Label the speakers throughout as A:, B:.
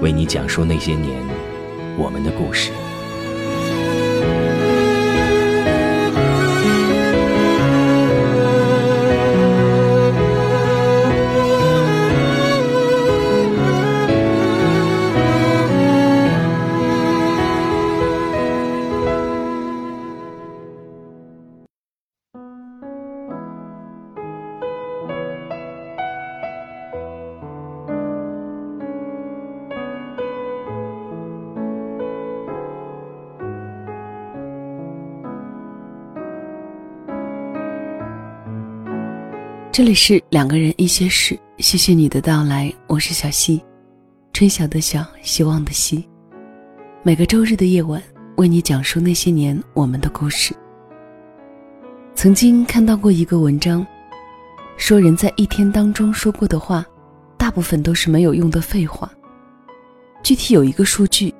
A: 为你讲述那些年我们的故事。
B: 这里是两个人一些事，谢谢你的到来，我是小溪，春晓的晓，希望的希。每个周日的夜晚，为你讲述那些年我们的故事。曾经看到过一个文章，说人在一天当中说过的话，大部分都是没有用的废话。具体有一个数据，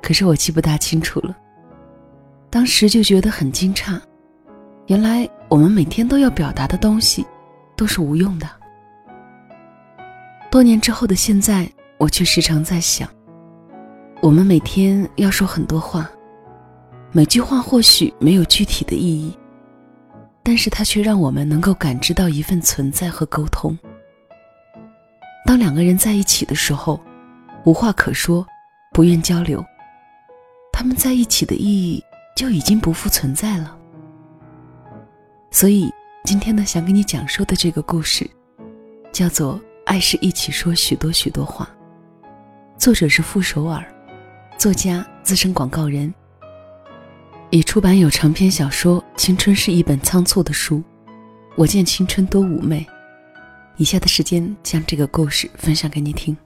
B: 可是我记不大清楚了。当时就觉得很惊诧，原来我们每天都要表达的东西。都是无用的。多年之后的现在，我却时常在想，我们每天要说很多话，每句话或许没有具体的意义，但是它却让我们能够感知到一份存在和沟通。当两个人在一起的时候，无话可说，不愿交流，他们在一起的意义就已经不复存在了。所以。今天呢，想给你讲述的这个故事，叫做《爱是一起说许多许多话》，作者是傅首尔，作家、资深广告人。已出版有长篇小说《青春是一本仓促的书》，我见青春多妩媚。以下的时间将这个故事分享给你听。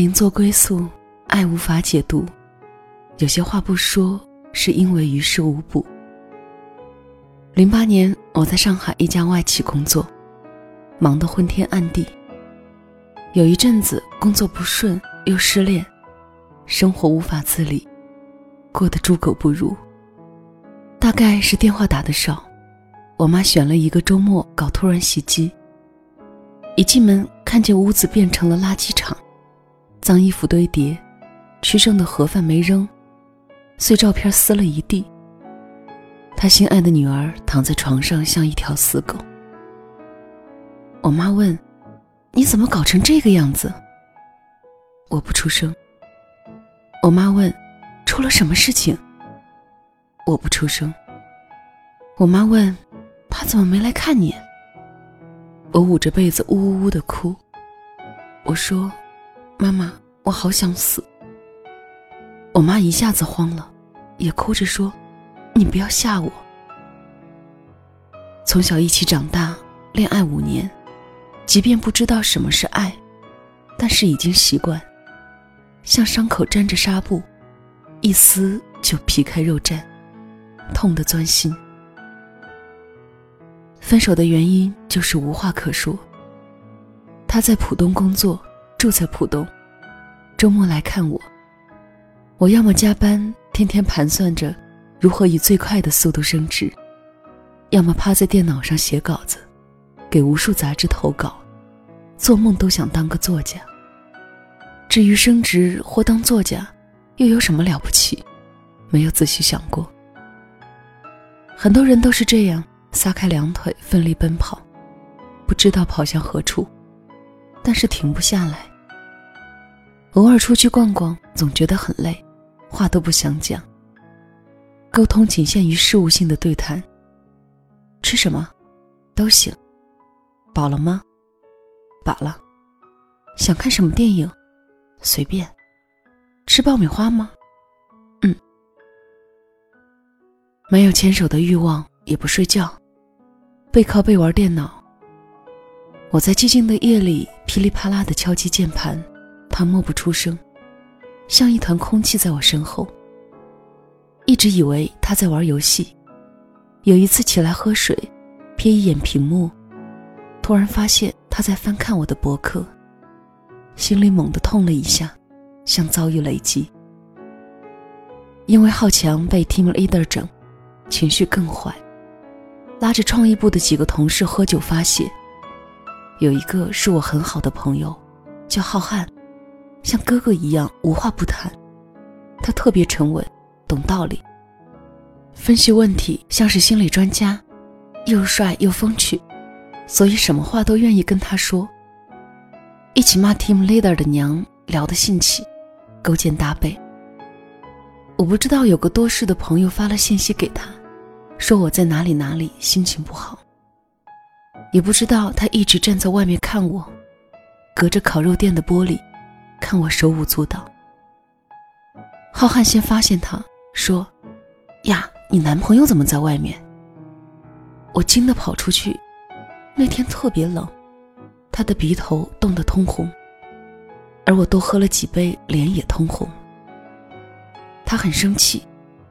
B: 飘零做归宿，爱无法解读。有些话不说，是因为于事无补。零八年，我在上海一家外企工作，忙得昏天暗地。有一阵子工作不顺，又失恋，生活无法自理，过得猪狗不如。大概是电话打的少，我妈选了一个周末搞突然袭击。一进门，看见屋子变成了垃圾场。脏衣服堆叠，吃剩的盒饭没扔，碎照片撕了一地。他心爱的女儿躺在床上，像一条死狗。我妈问：“你怎么搞成这个样子？”我不出声。我妈问：“出了什么事情？”我不出声。我妈问：“他怎么没来看你？”我捂着被子呜呜呜的哭。我说。妈妈，我好想死。我妈一下子慌了，也哭着说：“你不要吓我。”从小一起长大，恋爱五年，即便不知道什么是爱，但是已经习惯，像伤口沾着纱布，一撕就皮开肉绽，痛得钻心。分手的原因就是无话可说。他在浦东工作。住在浦东，周末来看我。我要么加班，天天盘算着如何以最快的速度升职；要么趴在电脑上写稿子，给无数杂志投稿，做梦都想当个作家。至于升职或当作家，又有什么了不起？没有仔细想过。很多人都是这样，撒开两腿，奋力奔跑，不知道跑向何处，但是停不下来。偶尔出去逛逛，总觉得很累，话都不想讲。沟通仅限于事务性的对谈。吃什么，都行。饱了吗？饱了。想看什么电影？随便。吃爆米花吗？嗯。没有牵手的欲望，也不睡觉，背靠背玩电脑。我在寂静的夜里噼里啪啦的敲击键盘。他默不出声，像一团空气在我身后。一直以为他在玩游戏，有一次起来喝水，瞥一眼屏幕，突然发现他在翻看我的博客，心里猛地痛了一下，像遭遇雷击。因为好强被 team leader 整，情绪更坏，拉着创意部的几个同事喝酒发泄。有一个是我很好的朋友，叫浩瀚。像哥哥一样无话不谈，他特别沉稳，懂道理，分析问题像是心理专家，又帅又风趣，所以什么话都愿意跟他说。一起骂 team leader 的娘，聊得兴起，勾肩搭背。我不知道有个多事的朋友发了信息给他，说我在哪里哪里心情不好，也不知道他一直站在外面看我，隔着烤肉店的玻璃。看我手舞足蹈，浩瀚先发现他，说：“呀，你男朋友怎么在外面？”我惊得跑出去。那天特别冷，他的鼻头冻得通红，而我多喝了几杯，脸也通红。他很生气，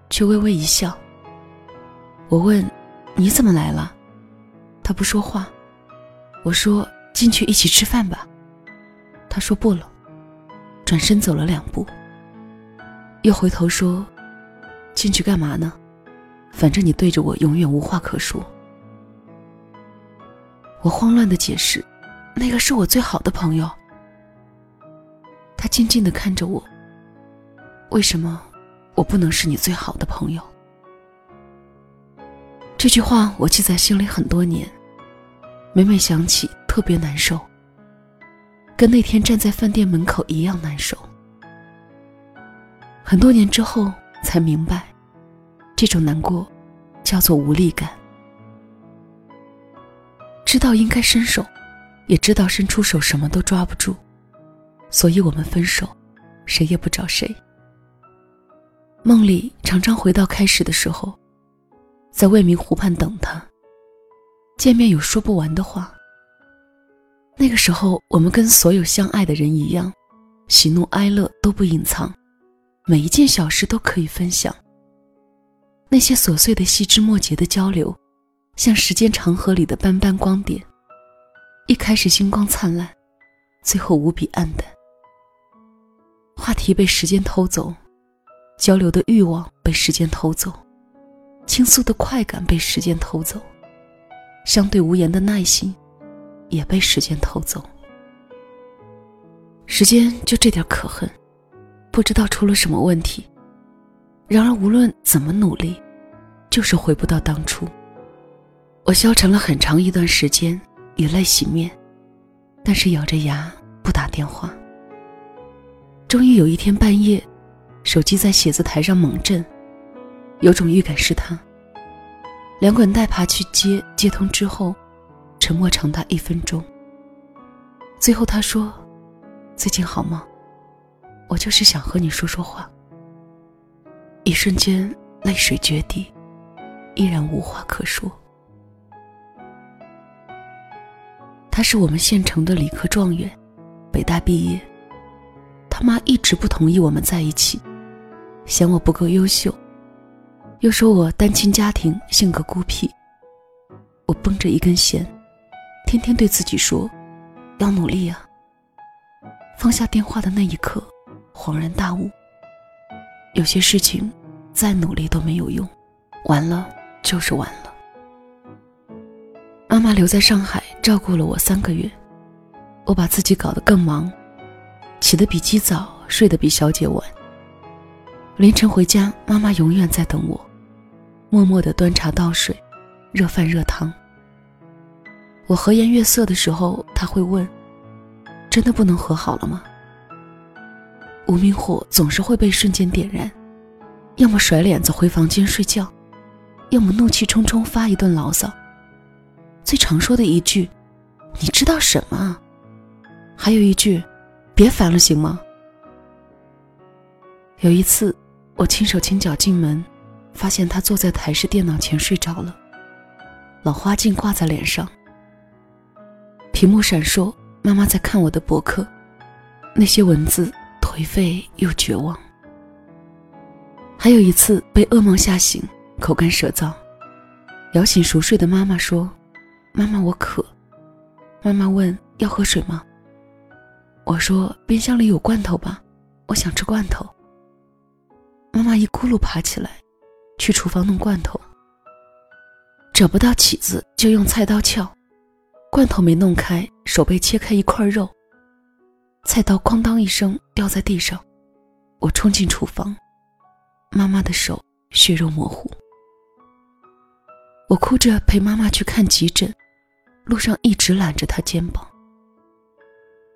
B: 却微微一笑。我问：“你怎么来了？”他不说话。我说：“进去一起吃饭吧。”他说：“不了。”转身走了两步，又回头说：“进去干嘛呢？反正你对着我永远无话可说。”我慌乱的解释：“那个是我最好的朋友。”他静静的看着我。为什么我不能是你最好的朋友？这句话我记在心里很多年，每每想起特别难受。跟那天站在饭店门口一样难受。很多年之后才明白，这种难过叫做无力感。知道应该伸手，也知道伸出手什么都抓不住，所以我们分手，谁也不找谁。梦里常常回到开始的时候，在未名湖畔等他。见面有说不完的话。那个时候，我们跟所有相爱的人一样，喜怒哀乐都不隐藏，每一件小事都可以分享。那些琐碎的细枝末节的交流，像时间长河里的斑斑光点，一开始星光灿烂，最后无比暗淡。话题被时间偷走，交流的欲望被时间偷走，倾诉的快感被时间偷走，相对无言的耐心。也被时间偷走。时间就这点可恨，不知道出了什么问题。然而无论怎么努力，就是回不到当初。我消沉了很长一段时间，以泪洗面，但是咬着牙不打电话。终于有一天半夜，手机在写字台上猛震，有种预感是他。连滚带爬去接，接通之后。沉默长达一分钟。最后他说：“最近好吗？我就是想和你说说话。”一瞬间泪水决堤，依然无话可说。他是我们县城的理科状元，北大毕业。他妈一直不同意我们在一起，嫌我不够优秀，又说我单亲家庭，性格孤僻。我绷着一根弦。天天对自己说，要努力啊。放下电话的那一刻，恍然大悟。有些事情，再努力都没有用，完了就是完了。妈妈留在上海照顾了我三个月，我把自己搞得更忙，起得比鸡早，睡得比小姐晚。凌晨回家，妈妈永远在等我，默默地端茶倒水，热饭热汤。我和颜悦色的时候，他会问：“真的不能和好了吗？”无名火总是会被瞬间点燃，要么甩脸子回房间睡觉，要么怒气冲冲发一顿牢骚。最常说的一句：“你知道什么？”还有一句：“别烦了，行吗？”有一次，我轻手轻脚进门，发现他坐在台式电脑前睡着了，老花镜挂在脸上，屏幕闪烁，妈妈在看我的博客，那些文字。颓废又绝望。还有一次被噩梦吓醒，口干舌燥，摇醒熟睡的妈妈说：“妈妈，我渴。”妈妈问：“要喝水吗？”我说：“冰箱里有罐头吧，我想吃罐头。”妈妈一咕噜爬起来，去厨房弄罐头。找不到起子，就用菜刀撬，罐头没弄开，手被切开一块肉。菜刀哐当一声掉在地上，我冲进厨房，妈妈的手血肉模糊。我哭着陪妈妈去看急诊，路上一直揽着她肩膀。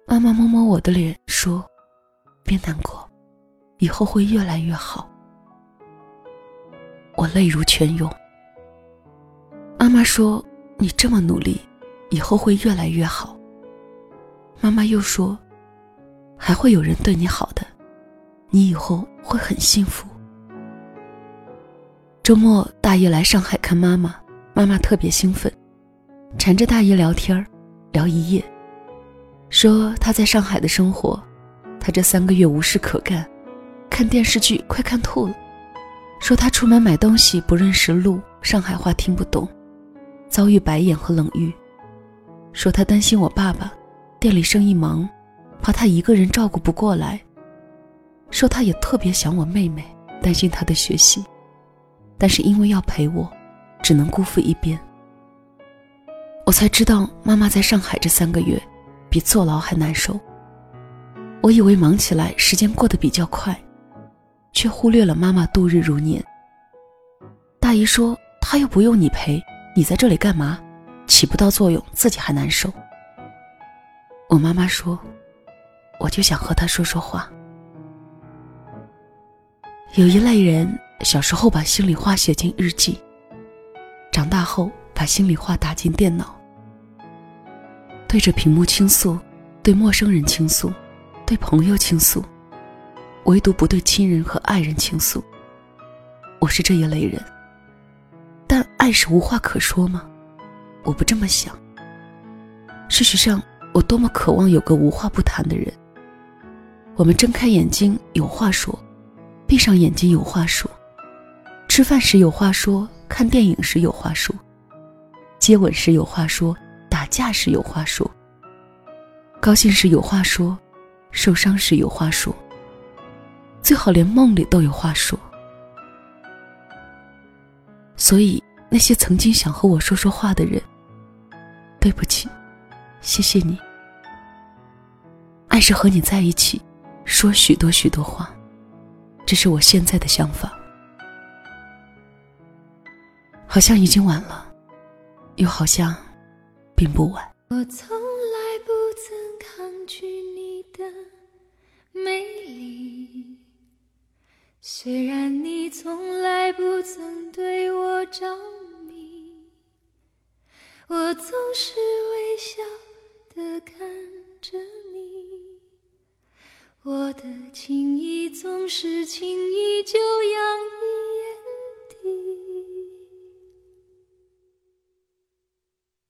B: 妈妈摸摸我的脸说：“别难过，以后会越来越好。”我泪如泉涌。妈妈说：“你这么努力，以后会越来越好。”妈妈又说。还会有人对你好的，你以后会很幸福。周末，大姨来上海看妈妈，妈妈特别兴奋，缠着大姨聊天聊一夜，说她在上海的生活，她这三个月无事可干，看电视剧快看吐了，说她出门买东西不认识路，上海话听不懂，遭遇白眼和冷遇，说他担心我爸爸，店里生意忙。怕他一个人照顾不过来，说他也特别想我妹妹，担心她的学习，但是因为要陪我，只能辜负一边。我才知道妈妈在上海这三个月，比坐牢还难受。我以为忙起来时间过得比较快，却忽略了妈妈度日如年。大姨说：“她又不用你陪，你在这里干嘛？起不到作用，自己还难受。”我妈妈说。我就想和他说说话。有一类人，小时候把心里话写进日记，长大后把心里话打进电脑，对着屏幕倾诉，对陌生人倾诉，对朋友倾诉，唯独不对亲人和爱人倾诉。我是这一类人，但爱是无话可说吗？我不这么想。事实上，我多么渴望有个无话不谈的人。我们睁开眼睛有话说，闭上眼睛有话说，吃饭时有话说，看电影时有话说，接吻时有话说，打架时有话说，高兴时有话说，受伤时有话说，最好连梦里都有话说。所以那些曾经想和我说说话的人，对不起，谢谢你。爱是和你在一起。说许多许多话，这是我现在的想法。好像已经晚了，又好像并不晚。
C: 我从来不曾抗拒你的美丽，虽然你从来不曾对我着，我总是微笑的看着你。我的情意总是轻易就洋溢眼底。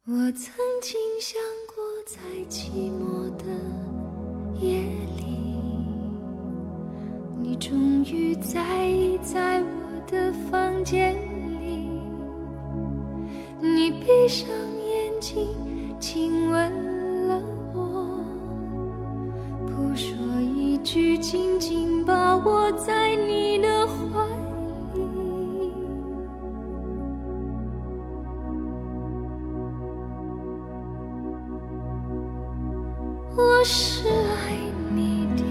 C: 我曾经想过，在寂寞的夜里，你终于在意在我的房间，闭上眼睛，亲吻。了我，不说一句紧紧把握在你的怀里。
D: 我是爱你的。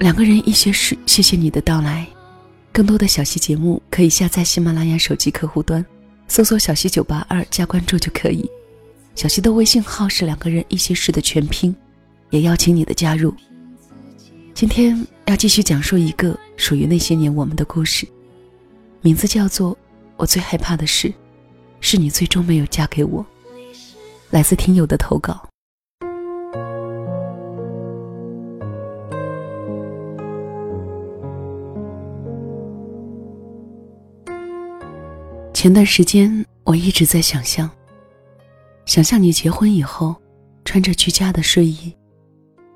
B: 两个人一些事，谢谢你的到来。更多的小溪节目可以下载喜马拉雅手机客户端，搜索“小溪九八二”加关注就可以。小溪的微信号是“两个人一些事”的全拼，也邀请你的加入。今天要继续讲述一个属于那些年我们的故事，名字叫做《我最害怕的事》，是你最终没有嫁给我。来自听友的投稿。前段时间，我一直在想象，想象你结婚以后，穿着居家的睡衣，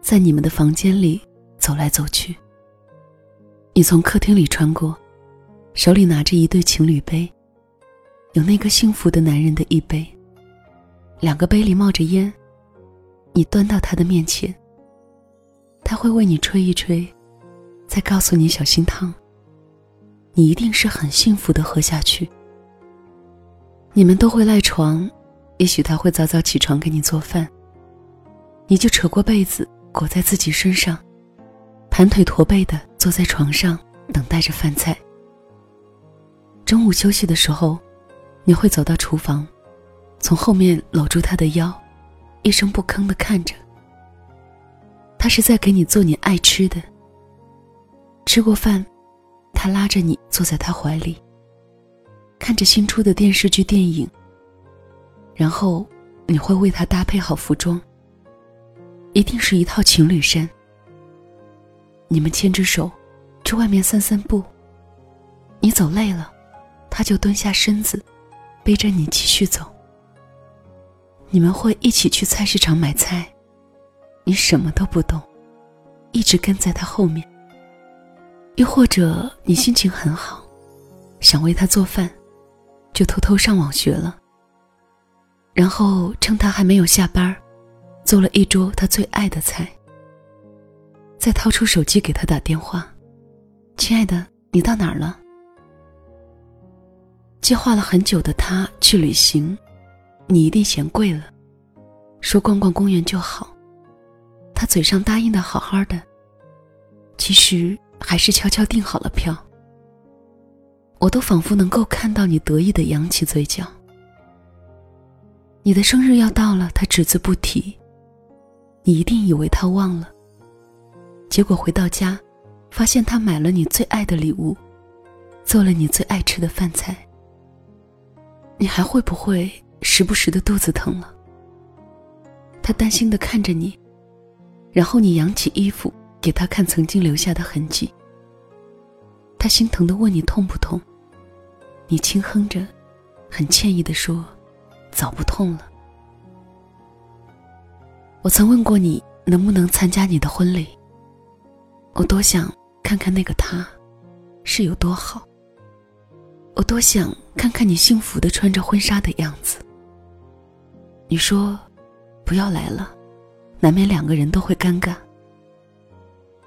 B: 在你们的房间里走来走去。你从客厅里穿过，手里拿着一对情侣杯，有那个幸福的男人的一杯，两个杯里冒着烟，你端到他的面前，他会为你吹一吹，再告诉你小心烫。你一定是很幸福的喝下去。你们都会赖床，也许他会早早起床给你做饭。你就扯过被子裹在自己身上，盘腿驼背的坐在床上等待着饭菜。中午休息的时候，你会走到厨房，从后面搂住他的腰，一声不吭的看着。他是在给你做你爱吃的。吃过饭，他拉着你坐在他怀里。看着新出的电视剧、电影，然后你会为他搭配好服装，一定是一套情侣衫。你们牵着手，去外面散散步。你走累了，他就蹲下身子，背着你继续走。你们会一起去菜市场买菜，你什么都不懂，一直跟在他后面。又或者你心情很好，想为他做饭。就偷偷上网学了，然后趁他还没有下班，做了一桌他最爱的菜。再掏出手机给他打电话：“亲爱的，你到哪儿了？”计划了很久的他去旅行，你一定嫌贵了，说逛逛公园就好。他嘴上答应的好好的，其实还是悄悄订好了票。我都仿佛能够看到你得意的扬起嘴角。你的生日要到了，他只字不提。你一定以为他忘了。结果回到家，发现他买了你最爱的礼物，做了你最爱吃的饭菜。你还会不会时不时的肚子疼了？他担心的看着你，然后你扬起衣服给他看曾经留下的痕迹。他心疼的问你痛不痛？你轻哼着，很歉意的说：“早不痛了。”我曾问过你能不能参加你的婚礼。我多想看看那个他，是有多好。我多想看看你幸福的穿着婚纱的样子。你说，不要来了，难免两个人都会尴尬。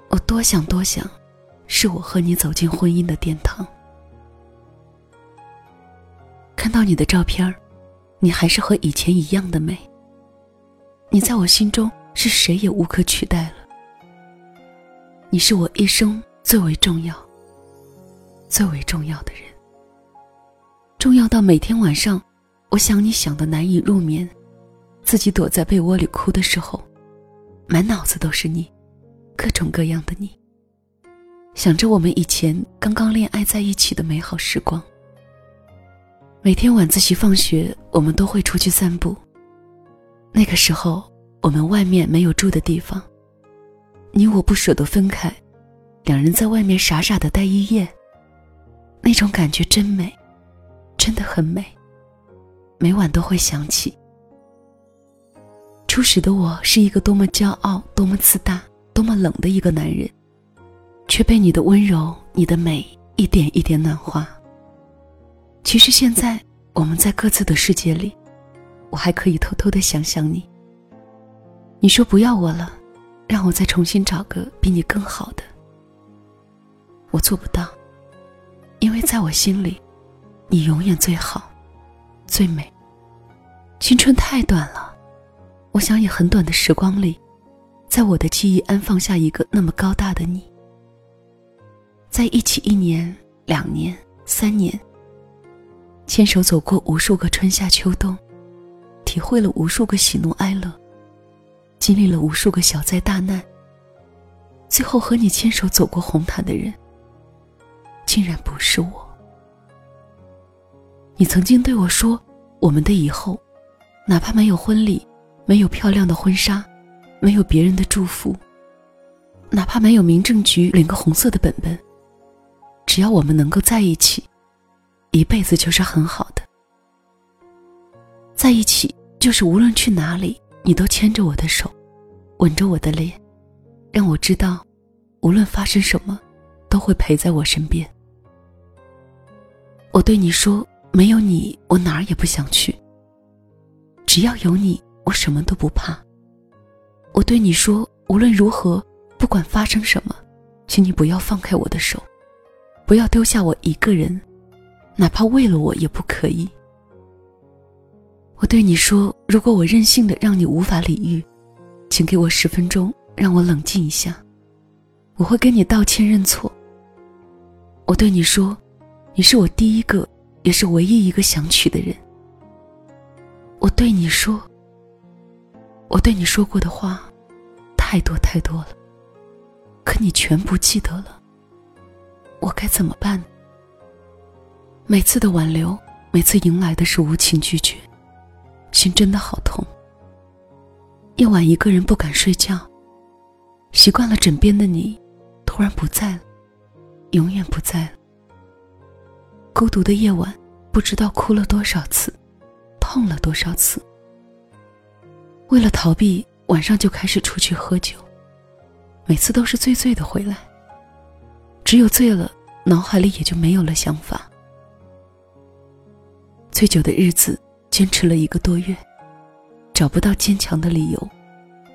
B: 我多想多想，是我和你走进婚姻的殿堂。看到你的照片你还是和以前一样的美。你在我心中是谁也无可取代了。你是我一生最为重要、最为重要的人，重要到每天晚上，我想你想的难以入眠，自己躲在被窝里哭的时候，满脑子都是你，各种各样的你。想着我们以前刚刚恋爱在一起的美好时光。每天晚自习放学，我们都会出去散步。那个时候，我们外面没有住的地方，你我不舍得分开，两人在外面傻傻的待一夜。那种感觉真美，真的很美。每晚都会想起。初始的我是一个多么骄傲、多么自大、多么冷的一个男人，却被你的温柔、你的美一点一点暖化。其实现在我们在各自的世界里，我还可以偷偷的想想你。你说不要我了，让我再重新找个比你更好的。我做不到，因为在我心里，你永远最好，最美。青春太短了，我想以很短的时光里，在我的记忆安放下一个那么高大的你。在一起一年、两年、三年，牵手走过无数个春夏秋冬，体会了无数个喜怒哀乐，经历了无数个小灾大难。最后和你牵手走过红毯的人，竟然不是我。你曾经对我说：“我们的以后，哪怕没有婚礼，没有漂亮的婚纱，没有别人的祝福，哪怕没有民政局领个红色的本本，只要我们能够在一起，一辈子就是很好的。在一起就是无论去哪里，你都牵着我的手，吻着我的脸，让我知道，无论发生什么，都会陪在我身边。我对你说。没有你，我哪儿也不想去。只要有你，我什么都不怕。我对你说，无论如何，不管发生什么，请你不要放开我的手，不要丢下我一个人，哪怕为了我也不可以。我对你说，如果我任性的让你无法理喻，请给我十分钟，让我冷静一下，我会跟你道歉认错。我对你说，你是我第一个。也是唯一一个想娶的人。我对你说，我对你说过的话，太多太多了，可你全不记得了。我该怎么办？每次的挽留，每次迎来的是无情拒绝，心真的好痛。夜晚一个人不敢睡觉，习惯了枕边的你，突然不在了，永远不在了。孤独的夜晚，不知道哭了多少次，痛了多少次。为了逃避，晚上就开始出去喝酒，每次都是醉醉的回来。只有醉了，脑海里也就没有了想法。醉酒的日子，坚持了一个多月，找不到坚强的理由，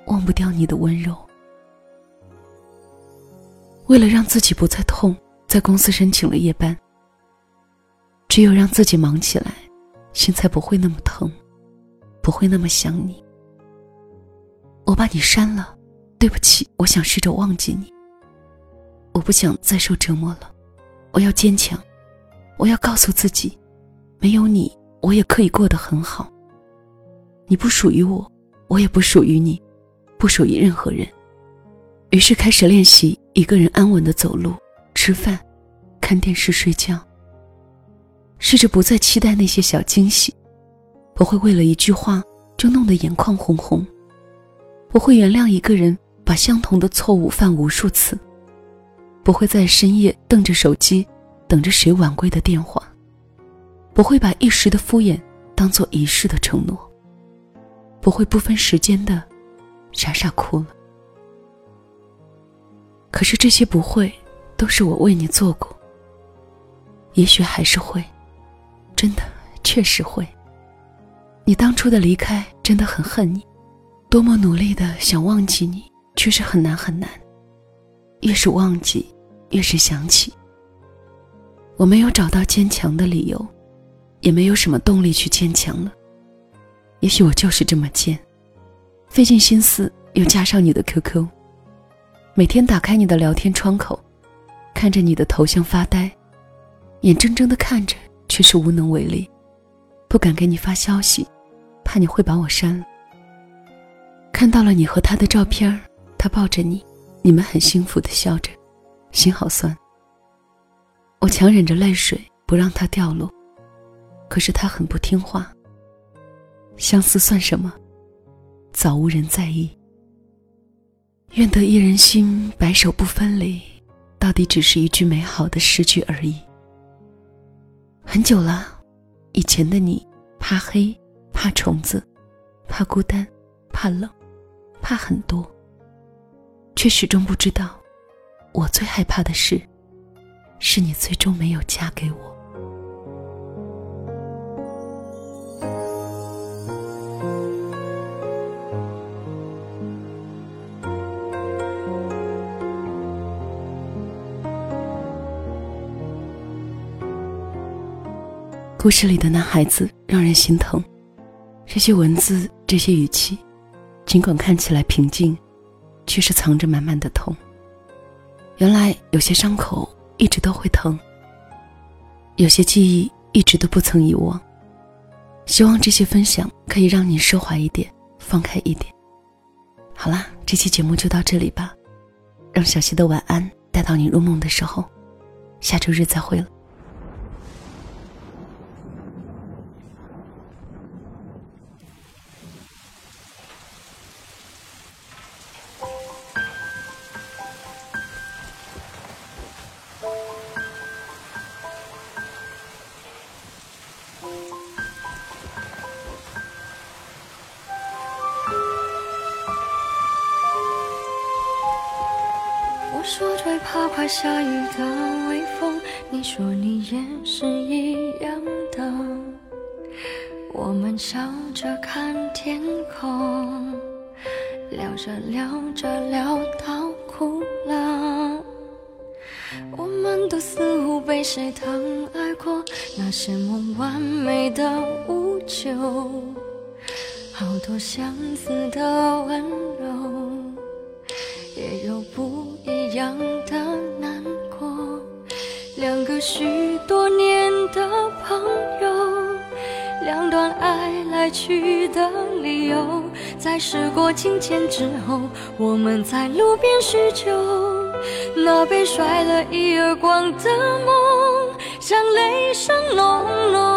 B: 忘不掉你的温柔。为了让自己不再痛，在公司申请了夜班。只有让自己忙起来，心才不会那么疼，不会那么想你。我把你删了，对不起，我想试着忘记你。我不想再受折磨了，我要坚强，我要告诉自己，没有你，我也可以过得很好。你不属于我，我也不属于你，不属于任何人。于是开始练习一个人安稳的走路、吃饭、看电视、睡觉。试着不再期待那些小惊喜，不会为了一句话就弄得眼眶红红。不会原谅一个人把相同的错误犯无数次，不会在深夜瞪着手机，等着谁晚归的电话，不会把一时的敷衍当做一世的承诺，不会不分时间的傻傻哭了。可是这些不会，都是我为你做过，也许还是会。真的，确实会。你当初的离开真的很恨你，多么努力的想忘记你，却是很难很难。越是忘记，越是想起。我没有找到坚强的理由，也没有什么动力去坚强了。也许我就是这么贱，费尽心思又加上你的 QQ，每天打开你的聊天窗口，看着你的头像发呆，眼睁睁的看着。却是无能为力，不敢给你发消息，怕你会把我删了。看到了你和他的照片，他抱着你，你们很幸福的笑着，心好酸。我强忍着泪水不让他掉落，可是他很不听话。相思算什么？早无人在意。愿得一人心，白首不分离，到底只是一句美好的诗句而已。很久了，以前的你怕黑，怕虫子，怕孤单，怕冷，怕很多，却始终不知道，我最害怕的事，是你最终没有嫁给我。故事里的男孩子让人心疼，这些文字，这些语气，尽管看起来平静，却是藏着满满的痛。原来有些伤口一直都会疼，有些记忆一直都不曾遗忘。希望这些分享可以让你释怀一点，放开一点。好啦，这期节目就到这里吧，让小溪的晚安带到你入梦的时候。下周日再会了。
D: 相似的温柔，也有不。一样的难过，两个许多年的朋友，两段爱来去的理由，在时过境迁之后，我们在路边叙旧，那被甩了一耳光的梦，像雷声隆隆，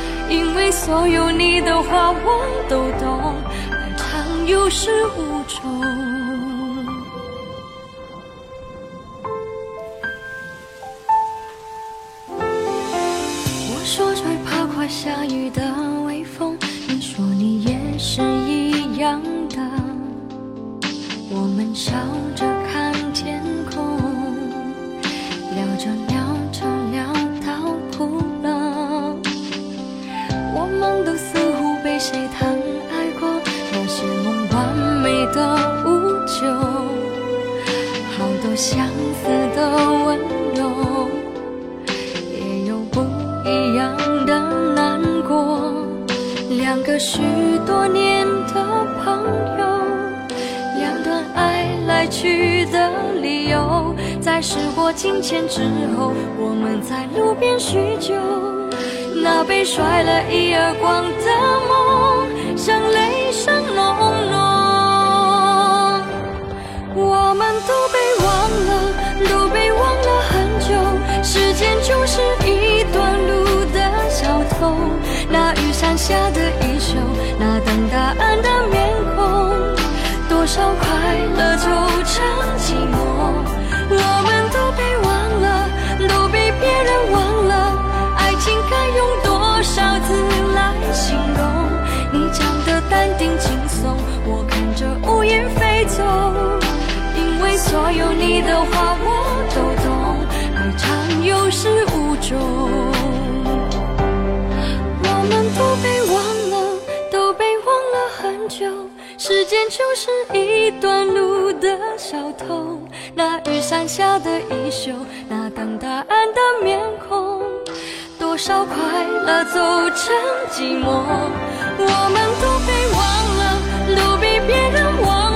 D: 因为所有你的话我都懂。有始无终。我说最怕快下雨的微风，你说你也是一样的。我们笑着谁疼爱过，那些梦。完美的无救，好多相似的温柔，也有不一样的难过。两个许多年的朋友，两段爱来去的理由，在时过境迁之后，我们在路边叙旧。那被甩了一耳光的梦，像雷声隆隆。我们都被忘了，都被忘了很久。时间就是一段路的小偷，那雨伞下的衣袖，那等答案的面孔，多少快乐就成寂寞。我们走因为所有你的话我都懂爱常有始无终我们都被忘了都被忘了很久时间就是一段路的小偷那雨伞下的衣袖那等答案的面孔多少快乐走成寂寞。我们都被忘了都被别人忘